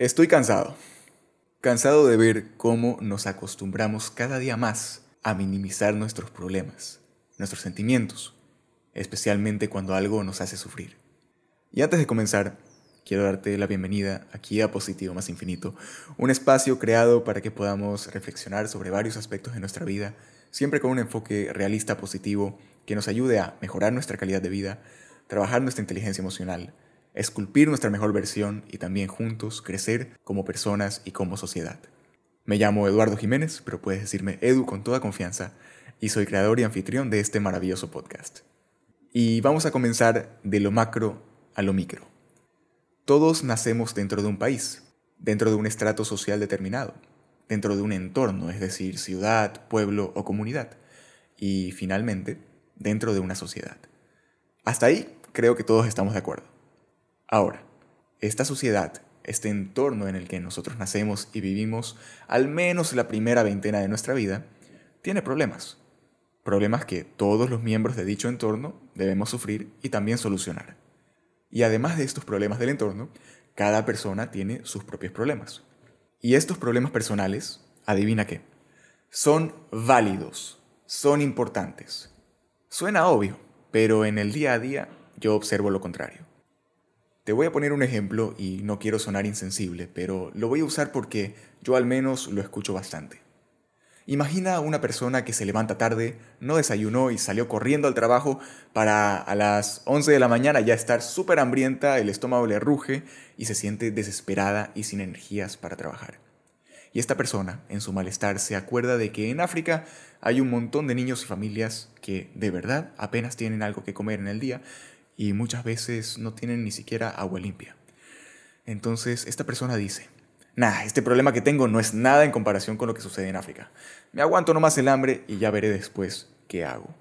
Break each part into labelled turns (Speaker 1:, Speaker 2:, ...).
Speaker 1: Estoy cansado. Cansado de ver cómo nos acostumbramos cada día más a minimizar nuestros problemas, nuestros sentimientos, especialmente cuando algo nos hace sufrir. Y antes de comenzar, quiero darte la bienvenida aquí a Positivo Más Infinito, un espacio creado para que podamos reflexionar sobre varios aspectos de nuestra vida, siempre con un enfoque realista positivo que nos ayude a mejorar nuestra calidad de vida, trabajar nuestra inteligencia emocional, esculpir nuestra mejor versión y también juntos crecer como personas y como sociedad. Me llamo Eduardo Jiménez, pero puedes decirme Edu con toda confianza, y soy creador y anfitrión de este maravilloso podcast. Y vamos a comenzar de lo macro a lo micro. Todos nacemos dentro de un país, dentro de un estrato social determinado, dentro de un entorno, es decir, ciudad, pueblo o comunidad, y finalmente, dentro de una sociedad. Hasta ahí creo que todos estamos de acuerdo. Ahora, esta sociedad, este entorno en el que nosotros nacemos y vivimos al menos la primera veintena de nuestra vida, tiene problemas. Problemas que todos los miembros de dicho entorno debemos sufrir y también solucionar. Y además de estos problemas del entorno, cada persona tiene sus propios problemas. Y estos problemas personales, adivina qué, son válidos, son importantes. Suena obvio, pero en el día a día yo observo lo contrario. Te voy a poner un ejemplo y no quiero sonar insensible, pero lo voy a usar porque yo al menos lo escucho bastante. Imagina a una persona que se levanta tarde, no desayunó y salió corriendo al trabajo para a las 11 de la mañana ya estar súper hambrienta, el estómago le ruge y se siente desesperada y sin energías para trabajar. Y esta persona, en su malestar, se acuerda de que en África hay un montón de niños y familias que de verdad apenas tienen algo que comer en el día y muchas veces no tienen ni siquiera agua limpia. Entonces esta persona dice, nah, este problema que tengo no es nada en comparación con lo que sucede en África. Me aguanto nomás el hambre y ya veré después qué hago.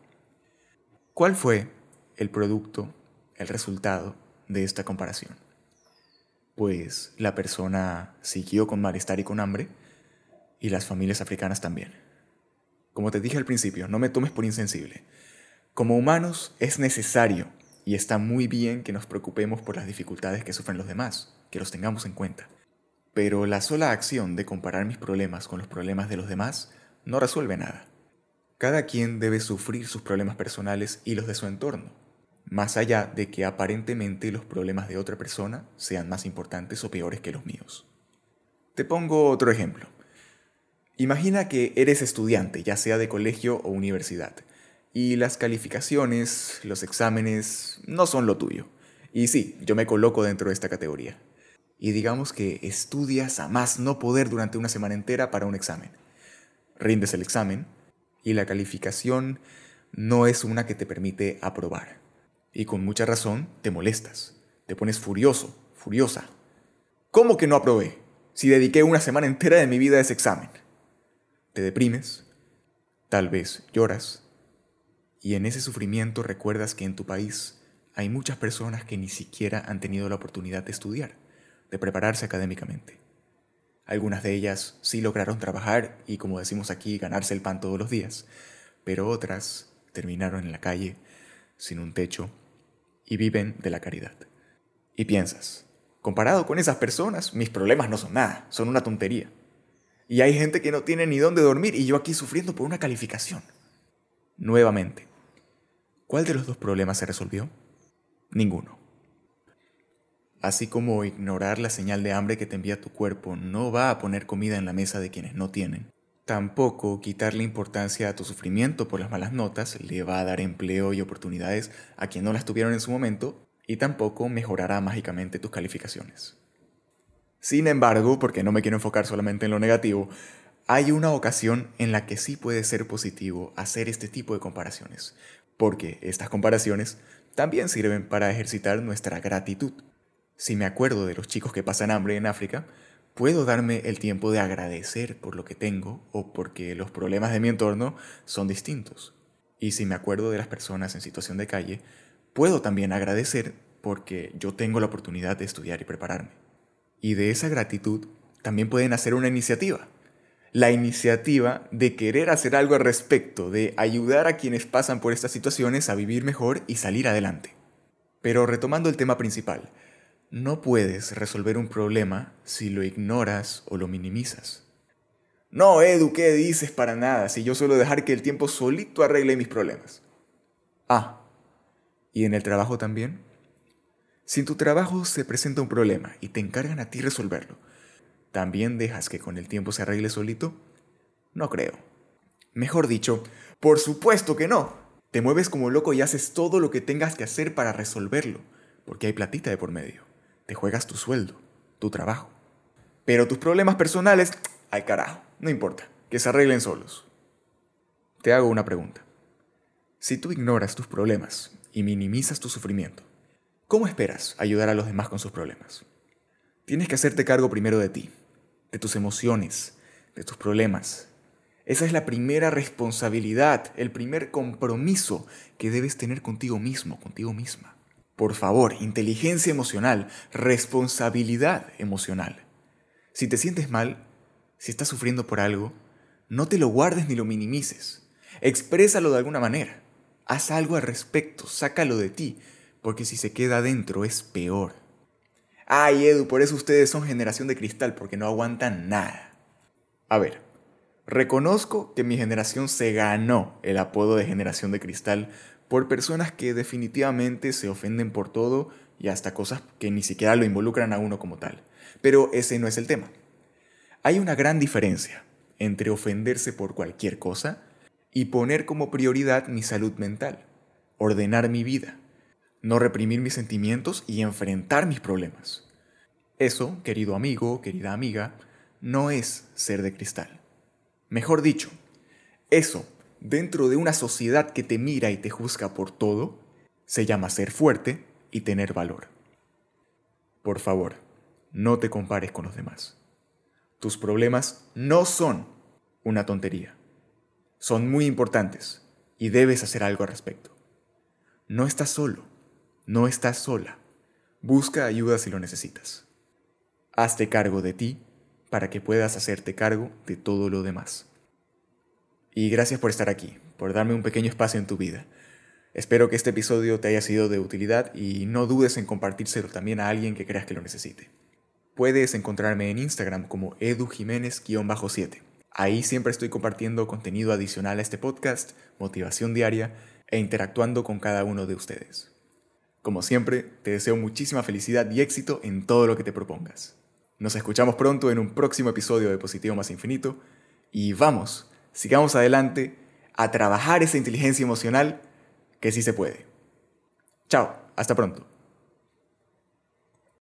Speaker 1: ¿Cuál fue el producto, el resultado de esta comparación? Pues la persona siguió con malestar y con hambre y las familias africanas también. Como te dije al principio, no me tomes por insensible. Como humanos es necesario y está muy bien que nos preocupemos por las dificultades que sufren los demás, que los tengamos en cuenta. Pero la sola acción de comparar mis problemas con los problemas de los demás no resuelve nada. Cada quien debe sufrir sus problemas personales y los de su entorno, más allá de que aparentemente los problemas de otra persona sean más importantes o peores que los míos. Te pongo otro ejemplo. Imagina que eres estudiante, ya sea de colegio o universidad, y las calificaciones, los exámenes, no son lo tuyo. Y sí, yo me coloco dentro de esta categoría. Y digamos que estudias a más no poder durante una semana entera para un examen. Rindes el examen y la calificación no es una que te permite aprobar. Y con mucha razón te molestas. Te pones furioso, furiosa. ¿Cómo que no aprobé? Si dediqué una semana entera de mi vida a ese examen. Te deprimes, tal vez lloras, y en ese sufrimiento recuerdas que en tu país hay muchas personas que ni siquiera han tenido la oportunidad de estudiar, de prepararse académicamente. Algunas de ellas sí lograron trabajar y, como decimos aquí, ganarse el pan todos los días, pero otras terminaron en la calle, sin un techo, y viven de la caridad. Y piensas, comparado con esas personas, mis problemas no son nada, son una tontería. Y hay gente que no tiene ni dónde dormir y yo aquí sufriendo por una calificación. Nuevamente, ¿Cuál de los dos problemas se resolvió? Ninguno. Así como ignorar la señal de hambre que te envía tu cuerpo no va a poner comida en la mesa de quienes no tienen, tampoco quitarle importancia a tu sufrimiento por las malas notas le va a dar empleo y oportunidades a quien no las tuvieron en su momento y tampoco mejorará mágicamente tus calificaciones. Sin embargo, porque no me quiero enfocar solamente en lo negativo, hay una ocasión en la que sí puede ser positivo hacer este tipo de comparaciones, porque estas comparaciones también sirven para ejercitar nuestra gratitud. Si me acuerdo de los chicos que pasan hambre en África, puedo darme el tiempo de agradecer por lo que tengo o porque los problemas de mi entorno son distintos. Y si me acuerdo de las personas en situación de calle, puedo también agradecer porque yo tengo la oportunidad de estudiar y prepararme. Y de esa gratitud también pueden hacer una iniciativa la iniciativa de querer hacer algo al respecto, de ayudar a quienes pasan por estas situaciones a vivir mejor y salir adelante. Pero retomando el tema principal, No puedes resolver un problema si lo ignoras o lo minimizas. No, Edu, ¿qué dices para nada? Si yo suelo dejar que el tiempo solito arregle mis problemas. Ah, ¿y en el trabajo también? Si en tu trabajo se presenta un problema y te encargan a ti resolverlo, ¿también dejas que con el tiempo se arregle solito? No creo. Mejor dicho, por supuesto que no. Te mueves como loco y haces todo lo que tengas que hacer para resolverlo, porque hay platita de por medio. Te juegas tu sueldo, tu trabajo. Pero tus problemas personales, ay carajo, no importa, que se arreglen solos. Te hago una pregunta. Si tú ignoras tus problemas y minimizas tu sufrimiento, ¿Cómo esperas ayudar a los demás con sus problemas? Tienes que hacerte cargo primero de ti, de tus emociones, de tus problemas. Esa es la primera responsabilidad, el primer compromiso que debes tener contigo mismo, contigo misma. Por favor, inteligencia emocional, responsabilidad emocional. Si te sientes mal, si estás sufriendo por algo, no te lo guardes ni lo minimices. Exprésalo de alguna manera. Haz algo al respecto, sácalo de ti, porque si se queda adentro es peor. Ay, Edu, por eso ustedes son generación de cristal, porque no aguantan nada. A ver, reconozco que mi generación se ganó el apodo de generación de cristal por personas que definitivamente se ofenden por todo y hasta cosas que ni siquiera lo involucran a uno como tal. Pero ese no es el tema. Hay una gran diferencia entre ofenderse por cualquier cosa y poner como prioridad mi salud mental, ordenar mi vida, no reprimir mis sentimientos y enfrentar mis problemas. Eso, querido amigo, querida amiga, no es ser de cristal. Mejor dicho, eso, dentro de una sociedad que te mira y te juzga por todo, se llama ser fuerte y tener valor. Por favor, no te compares con los demás. Tus problemas no son una tontería. Son muy importantes y debes hacer algo al respecto. No estás solo. No estás sola. Busca ayuda si lo necesitas. Hazte cargo de ti para que puedas hacerte cargo de todo lo demás. Y gracias por estar aquí, por darme un pequeño espacio en tu vida. Espero que este episodio te haya sido de utilidad y no dudes en compartírselo también a alguien que creas que lo necesite. Puedes encontrarme en Instagram como edujiménez-7. Ahí siempre estoy compartiendo contenido adicional a este podcast, motivación diaria e interactuando con cada uno de ustedes. Como siempre, te deseo muchísima felicidad y éxito en todo lo que te propongas. Nos escuchamos pronto en un próximo episodio de Positivo Más Infinito y vamos, sigamos adelante a trabajar esa inteligencia emocional que sí se puede. Chao, hasta pronto.